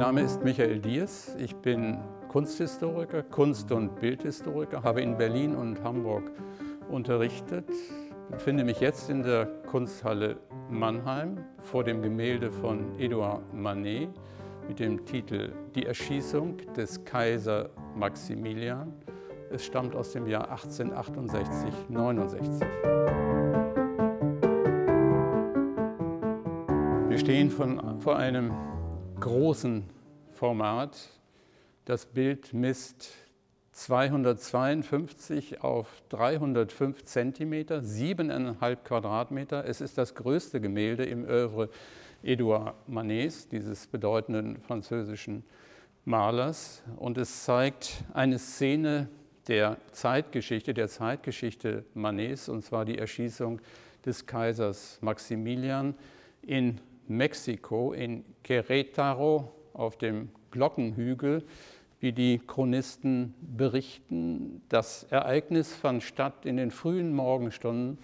Name ist Michael Diers. Ich bin Kunsthistoriker, Kunst- und Bildhistoriker, habe in Berlin und Hamburg unterrichtet, befinde mich jetzt in der Kunsthalle Mannheim vor dem Gemälde von Edouard Manet mit dem Titel Die Erschießung des Kaiser Maximilian. Es stammt aus dem Jahr 1868-69. Wir stehen von, vor einem großen Format. Das Bild misst 252 auf 305 Zentimeter, 7,5 Quadratmeter. Es ist das größte Gemälde im Övre Edouard Manets, dieses bedeutenden französischen Malers. Und es zeigt eine Szene der Zeitgeschichte, der Zeitgeschichte Manets, und zwar die Erschießung des Kaisers Maximilian in Mexiko, in Querétaro auf dem Glockenhügel, wie die Chronisten berichten. Das Ereignis fand statt in den frühen Morgenstunden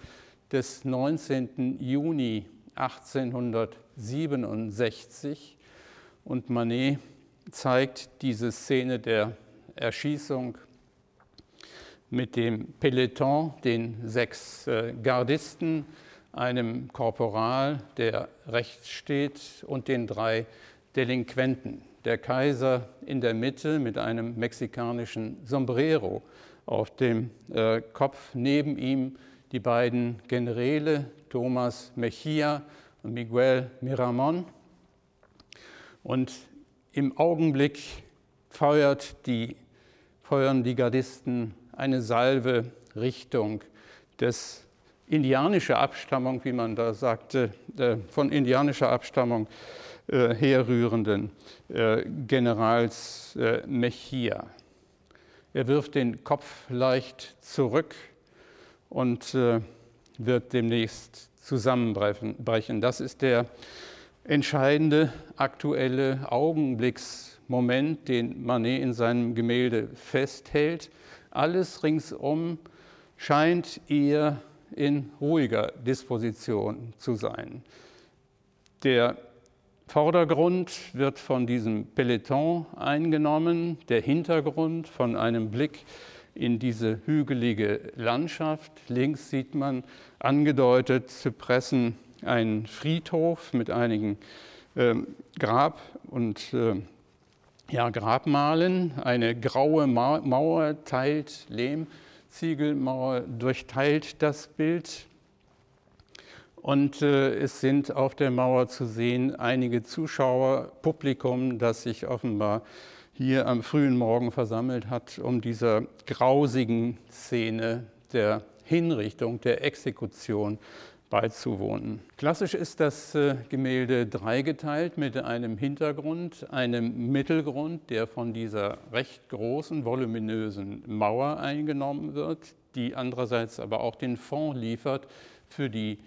des 19. Juni 1867 und Manet zeigt diese Szene der Erschießung mit dem Peloton, den sechs äh, Gardisten, einem Korporal, der rechts steht, und den drei Delinquenten. Der Kaiser in der Mitte mit einem mexikanischen Sombrero auf dem äh, Kopf, neben ihm die beiden Generäle Thomas Mejia und Miguel Miramon. Und im Augenblick die, feuern die Gardisten eine Salve Richtung des indianischer Abstammung, wie man da sagte, äh, von indianischer Abstammung äh, herrührenden äh, Generals Mejia. Er wirft den Kopf leicht zurück und wird demnächst zusammenbrechen. Das ist der entscheidende aktuelle Augenblicksmoment, den Manet in seinem Gemälde festhält. Alles ringsum scheint eher in ruhiger Disposition zu sein. Der Vordergrund wird von diesem Peloton eingenommen, der Hintergrund von einem Blick in diese hügelige Landschaft. Links sieht man angedeutet zu pressen einen Friedhof mit einigen äh, Grab- und äh, ja, Grabmalen. Eine graue Mauer teilt Lehm Ziegelmauer durchteilt das Bild. Und äh, es sind auf der Mauer zu sehen einige Zuschauer, Publikum, das sich offenbar hier am frühen Morgen versammelt hat, um dieser grausigen Szene der Hinrichtung, der Exekution beizuwohnen. Klassisch ist das äh, Gemälde dreigeteilt mit einem Hintergrund, einem Mittelgrund, der von dieser recht großen, voluminösen Mauer eingenommen wird, die andererseits aber auch den Fond liefert für, die,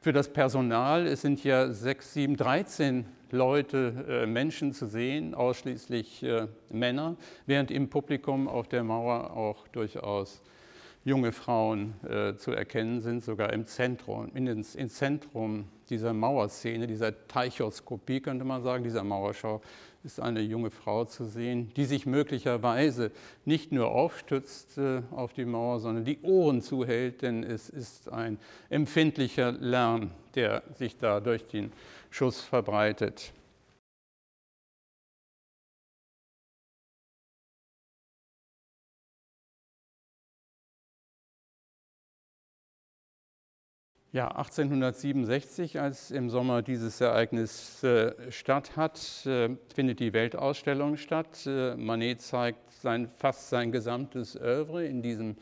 für das Personal. Es sind ja sechs, sieben, dreizehn Leute, äh, Menschen zu sehen, ausschließlich äh, Männer, während im Publikum auf der Mauer auch durchaus junge Frauen äh, zu erkennen sind, sogar im Zentrum, in, ins, im Zentrum dieser Mauerszene, dieser Teichoskopie könnte man sagen, dieser Mauerschau, ist eine junge Frau zu sehen, die sich möglicherweise nicht nur aufstützt äh, auf die Mauer, sondern die Ohren zuhält, denn es ist ein empfindlicher Lärm, der sich da durch den Schuss verbreitet. Ja, 1867, als im Sommer dieses Ereignis äh, statt hat, äh, findet die Weltausstellung statt. Äh, Manet zeigt sein, fast sein gesamtes Övre in diesem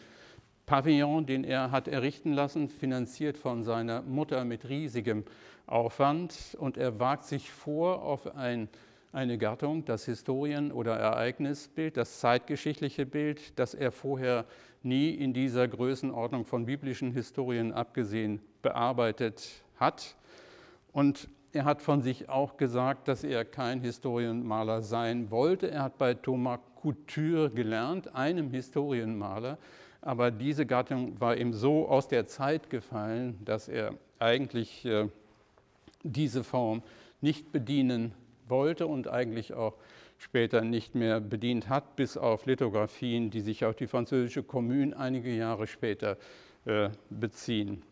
Pavillon, den er hat errichten lassen, finanziert von seiner Mutter mit riesigem Aufwand. Und er wagt sich vor auf ein, eine Gattung, das Historien- oder Ereignisbild, das zeitgeschichtliche Bild, das er vorher nie in dieser Größenordnung von biblischen Historien abgesehen bearbeitet hat. Und er hat von sich auch gesagt, dass er kein Historienmaler sein wollte. Er hat bei Thomas Couture gelernt, einem Historienmaler, aber diese Gattung war ihm so aus der Zeit gefallen, dass er eigentlich äh, diese Form nicht bedienen wollte und eigentlich auch später nicht mehr bedient hat, bis auf Lithografien, die sich auf die französische Commune einige Jahre später äh, beziehen.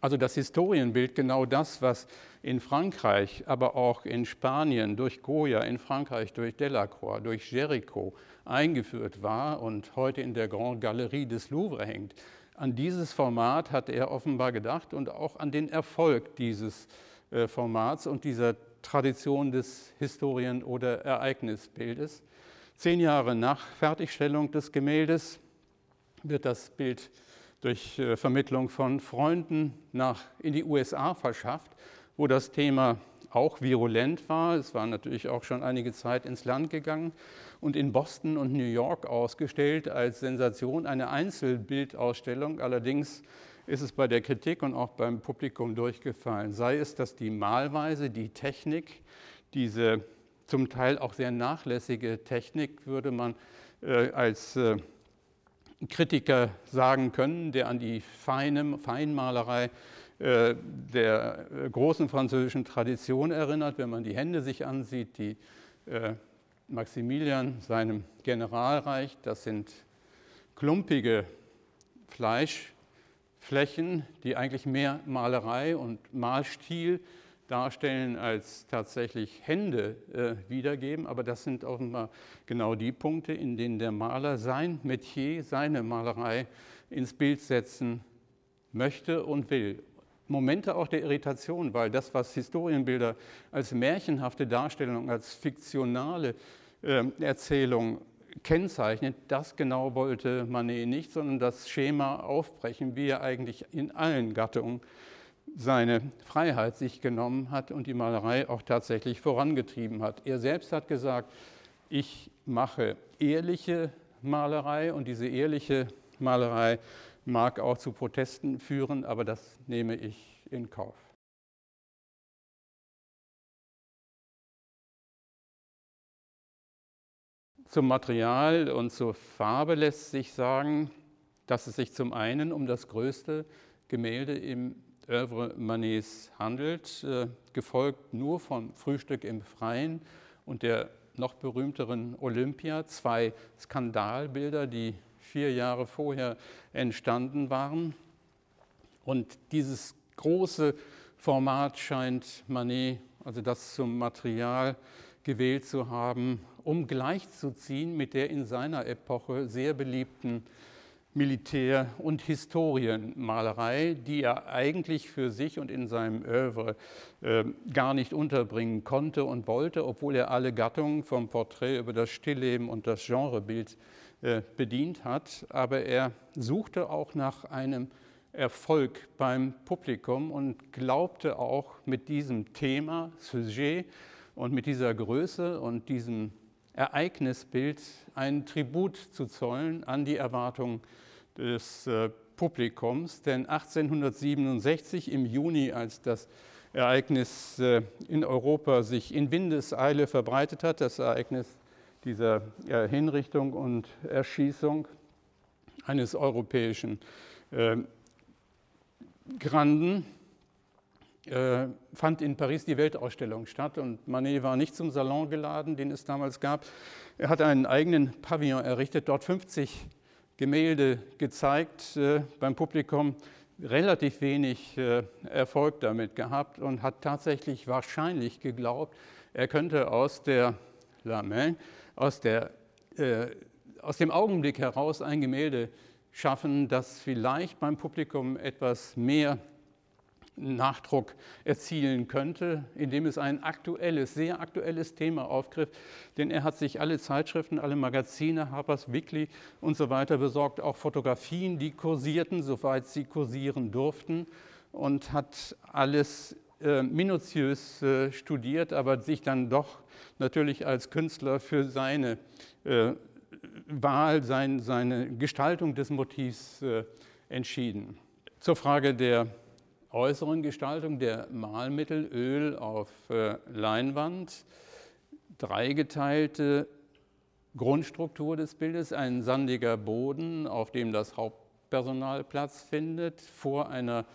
Also das Historienbild, genau das, was in Frankreich, aber auch in Spanien durch Goya, in Frankreich durch Delacroix, durch Jericho eingeführt war und heute in der Grande Galerie des Louvre hängt. An dieses Format hat er offenbar gedacht und auch an den Erfolg dieses äh, Formats und dieser Tradition des Historien- oder Ereignisbildes. Zehn Jahre nach Fertigstellung des Gemäldes wird das Bild durch äh, Vermittlung von Freunden nach, in die USA verschafft, wo das Thema auch virulent war. Es war natürlich auch schon einige Zeit ins Land gegangen und in Boston und New York ausgestellt als Sensation eine Einzelbildausstellung. Allerdings ist es bei der Kritik und auch beim Publikum durchgefallen. Sei es, dass die Malweise, die Technik, diese zum Teil auch sehr nachlässige Technik, würde man äh, als äh, Kritiker sagen können, der an die feine Feinmalerei äh, der äh, großen französischen Tradition erinnert, wenn man die Hände sich ansieht, die äh, Maximilian seinem General reicht. Das sind klumpige Fleischflächen, die eigentlich mehr Malerei und Malstil darstellen, als tatsächlich Hände äh, wiedergeben. Aber das sind offenbar genau die Punkte, in denen der Maler sein Metier, seine Malerei ins Bild setzen möchte und will. Momente auch der Irritation, weil das, was Historienbilder als märchenhafte Darstellung, als fiktionale äh, Erzählung kennzeichnet, das genau wollte Manet nicht, sondern das Schema aufbrechen, wie er eigentlich in allen Gattungen seine Freiheit sich genommen hat und die Malerei auch tatsächlich vorangetrieben hat. Er selbst hat gesagt, ich mache ehrliche Malerei und diese ehrliche Malerei mag auch zu Protesten führen, aber das nehme ich in Kauf. Zum Material und zur Farbe lässt sich sagen, dass es sich zum einen um das größte Gemälde im Övre Manets handelt, äh, gefolgt nur vom Frühstück im Freien und der noch berühmteren Olympia, zwei Skandalbilder, die vier Jahre vorher entstanden waren. Und dieses große Format scheint Manet, also das zum Material gewählt zu haben, um gleichzuziehen mit der in seiner Epoche sehr beliebten Militär- und Historienmalerei, die er eigentlich für sich und in seinem Övre äh, gar nicht unterbringen konnte und wollte, obwohl er alle Gattungen vom Porträt über das Stillleben und das Genrebild äh, bedient hat. Aber er suchte auch nach einem Erfolg beim Publikum und glaubte auch mit diesem Thema, Sujet und mit dieser Größe und diesem Ereignisbild ein Tribut zu zollen an die Erwartungen des äh, Publikums. Denn 1867 im Juni, als das Ereignis äh, in Europa sich in Windeseile verbreitet hat, das Ereignis dieser Hinrichtung und Erschießung eines europäischen äh, Granden, äh, fand in Paris die Weltausstellung statt und Manet war nicht zum Salon geladen, den es damals gab. Er hat einen eigenen Pavillon errichtet, dort 50 Gemälde gezeigt äh, beim Publikum, relativ wenig äh, Erfolg damit gehabt und hat tatsächlich wahrscheinlich geglaubt, er könnte aus der La Main, aus, der, äh, aus dem Augenblick heraus ein Gemälde schaffen, das vielleicht beim Publikum etwas mehr Nachdruck erzielen könnte, indem es ein aktuelles, sehr aktuelles Thema aufgriff. Denn er hat sich alle Zeitschriften, alle Magazine, Harper's Weekly und so weiter besorgt, auch Fotografien, die kursierten, soweit sie kursieren durften, und hat alles äh, minutiös äh, studiert, aber sich dann doch natürlich als Künstler für seine äh, Wahl, sein, seine Gestaltung des Motivs äh, entschieden. Zur Frage der äußeren Gestaltung der Malmittel Öl auf äh, Leinwand, dreigeteilte Grundstruktur des Bildes, ein sandiger Boden, auf dem das Hauptpersonal Platz findet, vor einer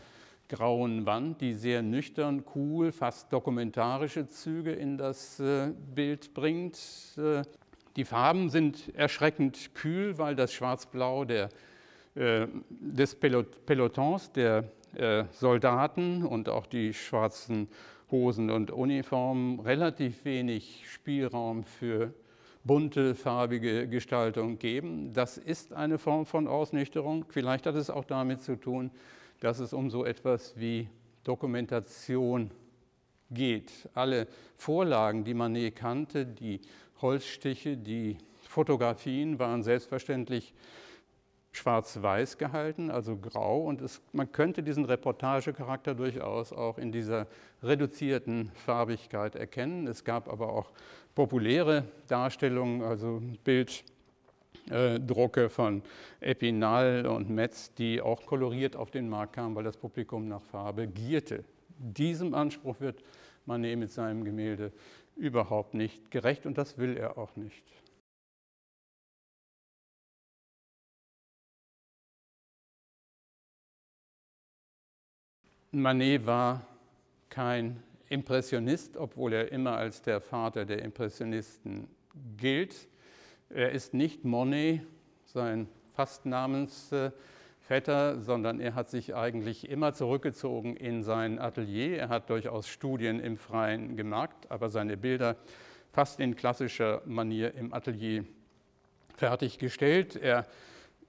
grauen Wand, die sehr nüchtern, cool, fast dokumentarische Züge in das äh, Bild bringt. Äh, die Farben sind erschreckend kühl, weil das Schwarz-Blau der, des Pelotons, der äh, Soldaten und auch die schwarzen Hosen und Uniformen relativ wenig Spielraum für bunte, farbige Gestaltung geben. Das ist eine Form von Ausnüchterung. Vielleicht hat es auch damit zu tun, dass es um so etwas wie Dokumentation geht. Alle Vorlagen, die Manet kannte, die Holzstiche, die Fotografien waren selbstverständlich schwarz-weiß gehalten, also grau. Und es, man könnte diesen Reportagecharakter durchaus auch in dieser reduzierten Farbigkeit erkennen. Es gab aber auch populäre Darstellungen, also Bilddrucke von Epinal und Metz, die auch koloriert auf den Markt kamen, weil das Publikum nach Farbe gierte. Diesem Anspruch wird Manet mit seinem Gemälde überhaupt nicht gerecht und das will er auch nicht. Manet war kein Impressionist, obwohl er immer als der Vater der Impressionisten gilt. Er ist nicht Monet, sein Fastnamensvetter, sondern er hat sich eigentlich immer zurückgezogen in sein Atelier. Er hat durchaus Studien im Freien gemacht, aber seine Bilder fast in klassischer Manier im Atelier fertiggestellt. Er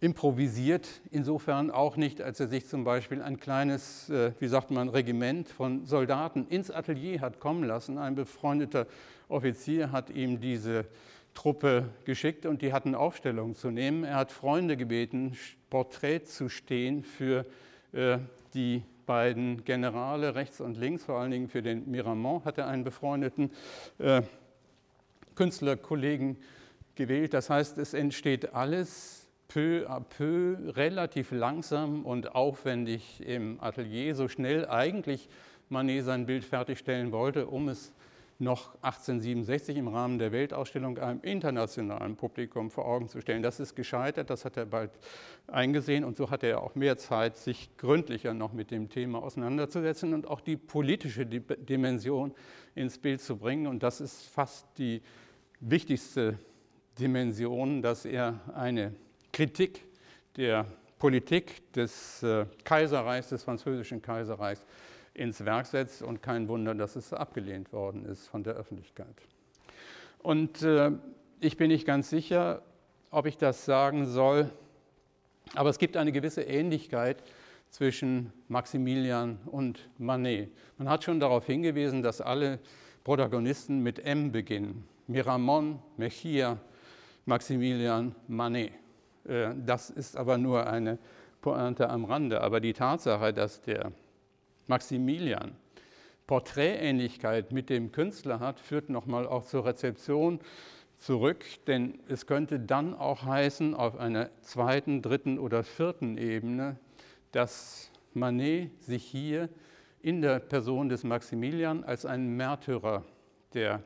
improvisiert insofern auch nicht, als er sich zum Beispiel ein kleines, äh, wie sagt man, Regiment von Soldaten ins Atelier hat kommen lassen. Ein befreundeter Offizier hat ihm diese Truppe geschickt und die hatten Aufstellung zu nehmen. Er hat Freunde gebeten, Porträt zu stehen für äh, die beiden Generale rechts und links, vor allen Dingen für den Miramont hat er einen befreundeten äh, Künstlerkollegen gewählt. Das heißt, es entsteht alles peu à peu, relativ langsam und aufwendig im Atelier, so schnell eigentlich Manet sein Bild fertigstellen wollte, um es noch 1867 im Rahmen der Weltausstellung einem internationalen Publikum vor Augen zu stellen. Das ist gescheitert, das hat er bald eingesehen und so hatte er auch mehr Zeit, sich gründlicher noch mit dem Thema auseinanderzusetzen und auch die politische Dimension ins Bild zu bringen. Und das ist fast die wichtigste Dimension, dass er eine Kritik der Politik des äh, Kaiserreichs, des französischen Kaiserreichs ins Werk setzt und kein Wunder, dass es abgelehnt worden ist von der Öffentlichkeit. Und äh, ich bin nicht ganz sicher, ob ich das sagen soll, aber es gibt eine gewisse Ähnlichkeit zwischen Maximilian und Manet. Man hat schon darauf hingewiesen, dass alle Protagonisten mit M beginnen. Miramon, Mejia, Maximilian, Manet. Äh, das ist aber nur eine Pointe am Rande. Aber die Tatsache, dass der Maximilian Porträtähnlichkeit mit dem Künstler hat, führt nochmal auch zur Rezeption zurück, denn es könnte dann auch heißen, auf einer zweiten, dritten oder vierten Ebene, dass Manet sich hier in der Person des Maximilian als ein Märtyrer der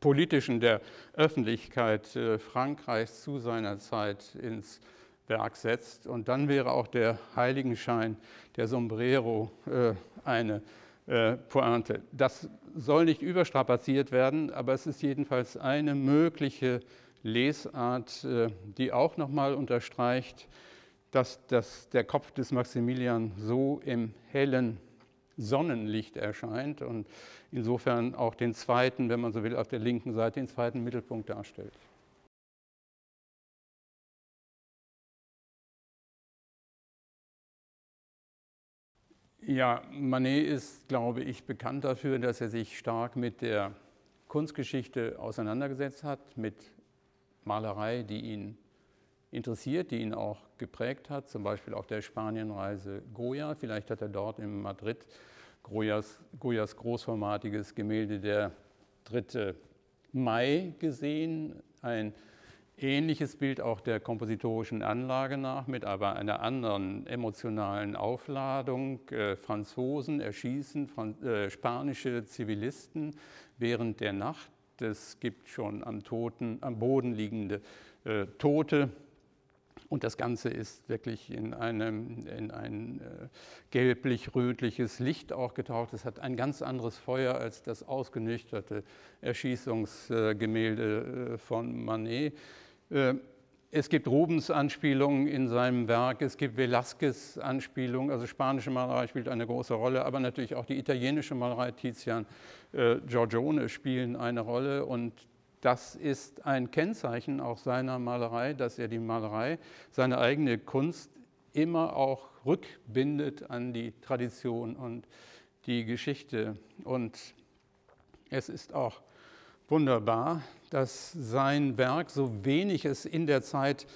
politischen, der Öffentlichkeit äh, Frankreichs zu seiner Zeit ins Werk setzt. Und dann wäre auch der Heiligenschein, der Sombrero, äh, eine äh, Pointe. Das soll nicht überstrapaziert werden, aber es ist jedenfalls eine mögliche Lesart, die auch nochmal unterstreicht, dass das, der Kopf des Maximilian so im hellen Sonnenlicht erscheint und insofern auch den zweiten, wenn man so will, auf der linken Seite den zweiten Mittelpunkt darstellt. Ja, Manet ist, glaube ich, bekannt dafür, dass er sich stark mit der Kunstgeschichte auseinandergesetzt hat, mit Malerei, die ihn interessiert, die ihn auch geprägt hat, zum Beispiel auf der Spanienreise Goya. Vielleicht hat er dort in Madrid Goyas, Goyas großformatiges Gemälde Der dritte Mai gesehen, ein ähnliches Bild auch der kompositorischen Anlage nach, mit aber einer anderen emotionalen Aufladung. Äh, Franzosen erschießen Franz äh, spanische Zivilisten während der Nacht. Es gibt schon am, Toten, am Boden liegende äh, Tote Und das Ganze ist wirklich in, einem, in ein äh, gelblich-rötliches Licht auch getaucht. Es hat ein ganz anderes Feuer als das ausgenüchterte Erschießungsgemälde äh, von Manet. Äh, es gibt Rubens-Anspielungen in seinem Werk, es gibt Velázquez-Anspielungen, also spanische Malerei spielt eine große Rolle, aber natürlich auch die italienische Malerei, Tizian, äh, Giorgione spielen eine Rolle und das ist ein Kennzeichen auch seiner Malerei, dass er die Malerei, seine eigene Kunst immer auch rückbindet an die Tradition und die Geschichte. Und es ist auch wunderbar, dass sein Werk, so wenig es in der Zeit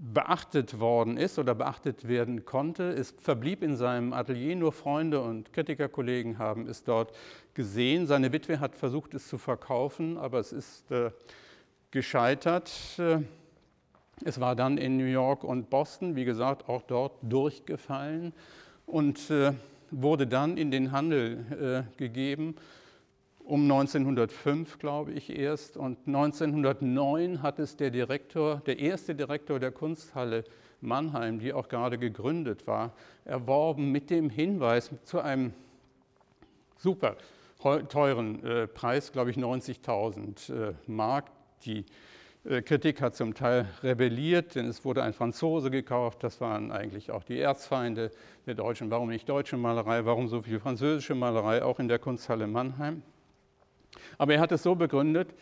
beachtet worden ist oder beachtet werden konnte. Es verblieb in seinem Atelier, nur Freunde und Kritikerkollegen haben es dort gesehen. Seine Witwe hat versucht, es zu verkaufen, aber es ist äh, gescheitert. Äh, es war dann in New York und Boston, wie gesagt, auch dort durchgefallen und äh, wurde dann in den Handel äh, gegeben um 1905, glaube ich, erst. Und 1909 hat es der Direktor, der erste Direktor der Kunsthalle Mannheim, die auch gerade gegründet war, erworben mit dem Hinweis zu einem super teuren äh, Preis, glaube ich 90.000 äh, Mark. Die äh, Kritik hat zum Teil rebelliert, denn es wurde ein Franzose gekauft. Das waren eigentlich auch die Erzfeinde der Deutschen. Warum nicht deutsche Malerei? Warum so viel französische Malerei auch in der Kunsthalle Mannheim? Aber er hat es so begründet,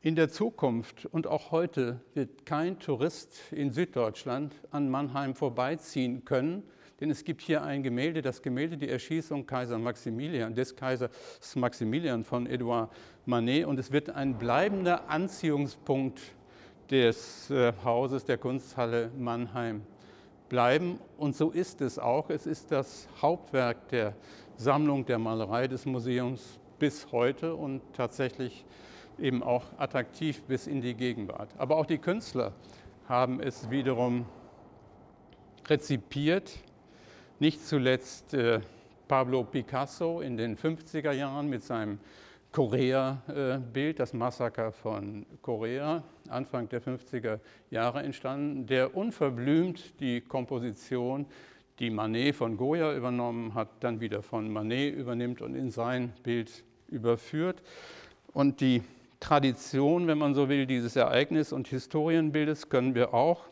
in der Zukunft und auch heute wird kein Tourist in Süddeutschland an Mannheim vorbeiziehen können, denn es gibt hier ein Gemälde, das Gemälde Die Erschießung Kaiser Maximilian, des Kaisers Maximilian von Edouard Manet und es wird ein bleibender Anziehungspunkt des äh, Hauses der Kunsthalle Mannheim bleiben und so ist es auch. Es ist das Hauptwerk der Sammlung der Malerei des Museums bis heute und tatsächlich eben auch attraktiv bis in die Gegenwart. Aber auch die Künstler haben es wiederum rezipiert, nicht zuletzt äh, Pablo Picasso in den 50er Jahren mit seinem Korea-Bild, das Massaker von Korea, Anfang der 50er Jahre entstanden, der unverblümt die Komposition die Manet von Goya übernommen hat, dann wieder von Manet übernimmt und in sein Bild überführt. Und die Tradition, wenn man so will, dieses Ereignis- und Historienbildes können wir auch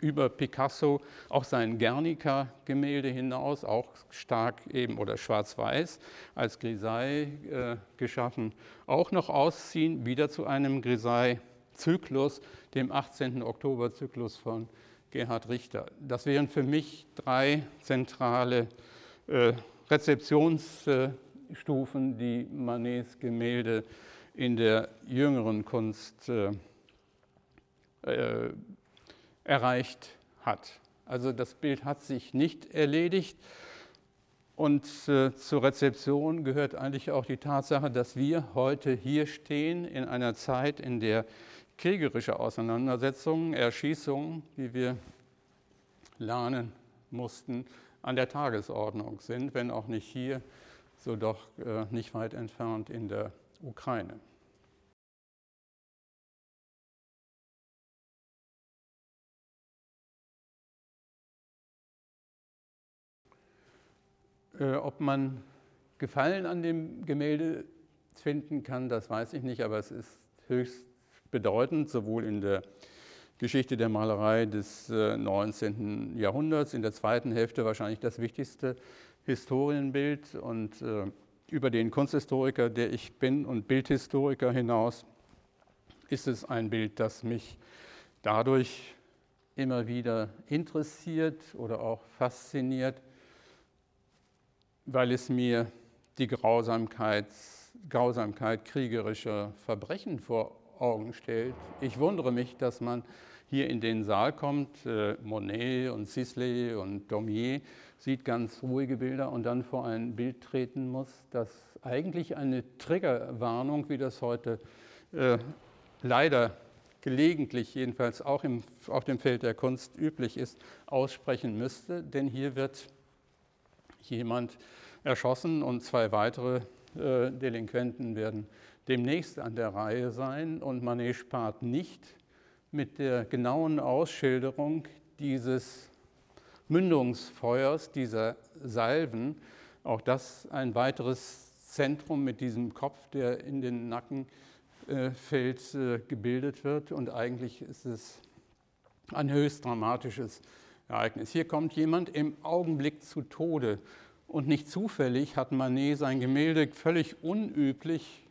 über Picasso, auch sein Guernica-Gemälde hinaus, auch stark eben oder schwarz-weiß als Grisaille äh, geschaffen, auch noch ausziehen, wieder zu einem Grisaille-Zyklus, dem 18. Oktober-Zyklus von Gerhard Richter. Das wären für mich drei zentrale äh, Rezeptionsstufen, die Manets Gemälde in der jüngeren Kunst äh, äh, erreicht hat. Also das Bild hat sich nicht erledigt. Und äh, zur Rezeption gehört eigentlich auch die Tatsache, dass wir heute hier stehen in einer Zeit, in der kriegerische Auseinandersetzungen, Erschießungen, wie wir lernen mussten, an der Tagesordnung sind, wenn auch nicht hier, so doch äh, nicht weit entfernt in der Ukraine. Äh, ob man Gefallen an dem Gemälde finden kann, das weiß ich nicht, aber es ist höchst bedeutend, sowohl in der Geschichte der Malerei des 19. Äh, Jahrhunderts, in der zweiten Hälfte wahrscheinlich das wichtigste Historienbild und äh, über den Kunsthistoriker, der ich bin und Bildhistoriker hinaus, ist es ein Bild, das mich dadurch immer wieder interessiert oder auch fasziniert, weil es mir die Grausamkeit, Grausamkeit kriegerischer Verbrechen vor Augen stellt. Ich wundere mich, dass man hier in den Saal kommt, äh, Monet und Sisley und Daumier, sieht ganz ruhige Bilder und dann vor ein Bild treten muss, das eigentlich eine Triggerwarnung, wie das heute äh, leider gelegentlich, jedenfalls auch im, auf dem Feld der Kunst üblich ist, aussprechen müsste. Denn hier wird jemand erschossen und zwei weitere äh, Delinquenten werden demnächst an der Reihe sein und Manet spart nicht mit der genauen Ausschilderung dieses Mündungsfeuers, dieser Salven. Auch das ein weiteres Zentrum mit diesem Kopf, der in den Nacken äh, fällt, äh, gebildet wird. Und eigentlich ist es ein höchst dramatisches Ereignis. Hier kommt jemand im Augenblick zu Tode. Und nicht zufällig hat Manet sein Gemälde völlig unüblich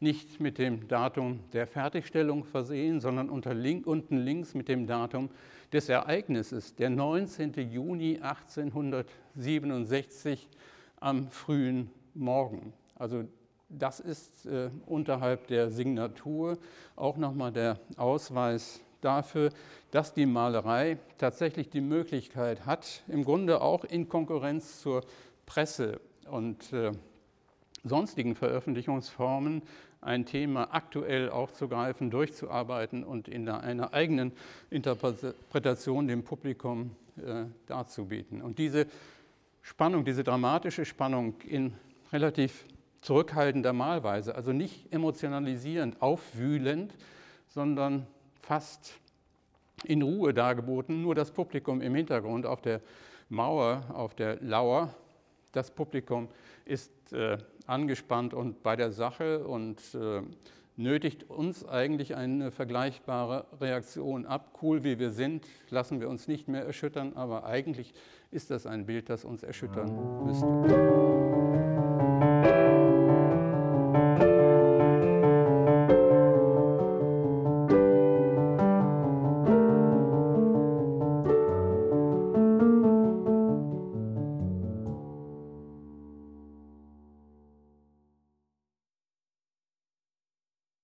nicht mit dem Datum der Fertigstellung versehen, sondern unter link, unten links mit dem Datum des Ereignisses, der 19. Juni 1867 am frühen Morgen. Also das ist äh, unterhalb der Signatur auch nochmal der Ausweis dafür, dass die Malerei tatsächlich die Möglichkeit hat, im Grunde auch in Konkurrenz zur Presse und äh, sonstigen Veröffentlichungsformen ein Thema aktuell aufzugreifen, durchzuarbeiten und in einer eigenen Interpretation dem Publikum äh, darzubieten. Und diese Spannung, diese dramatische Spannung in relativ zurückhaltender Malweise, also nicht emotionalisierend, aufwühlend, sondern fast in Ruhe dargeboten, nur das Publikum im Hintergrund auf der Mauer, auf der Lauer. Das Publikum ist äh, angespannt und bei der Sache und äh, nötigt uns eigentlich eine vergleichbare Reaktion ab. Cool wie wir sind, lassen wir uns nicht mehr erschüttern, aber eigentlich ist das ein Bild, das uns erschüttern müsste.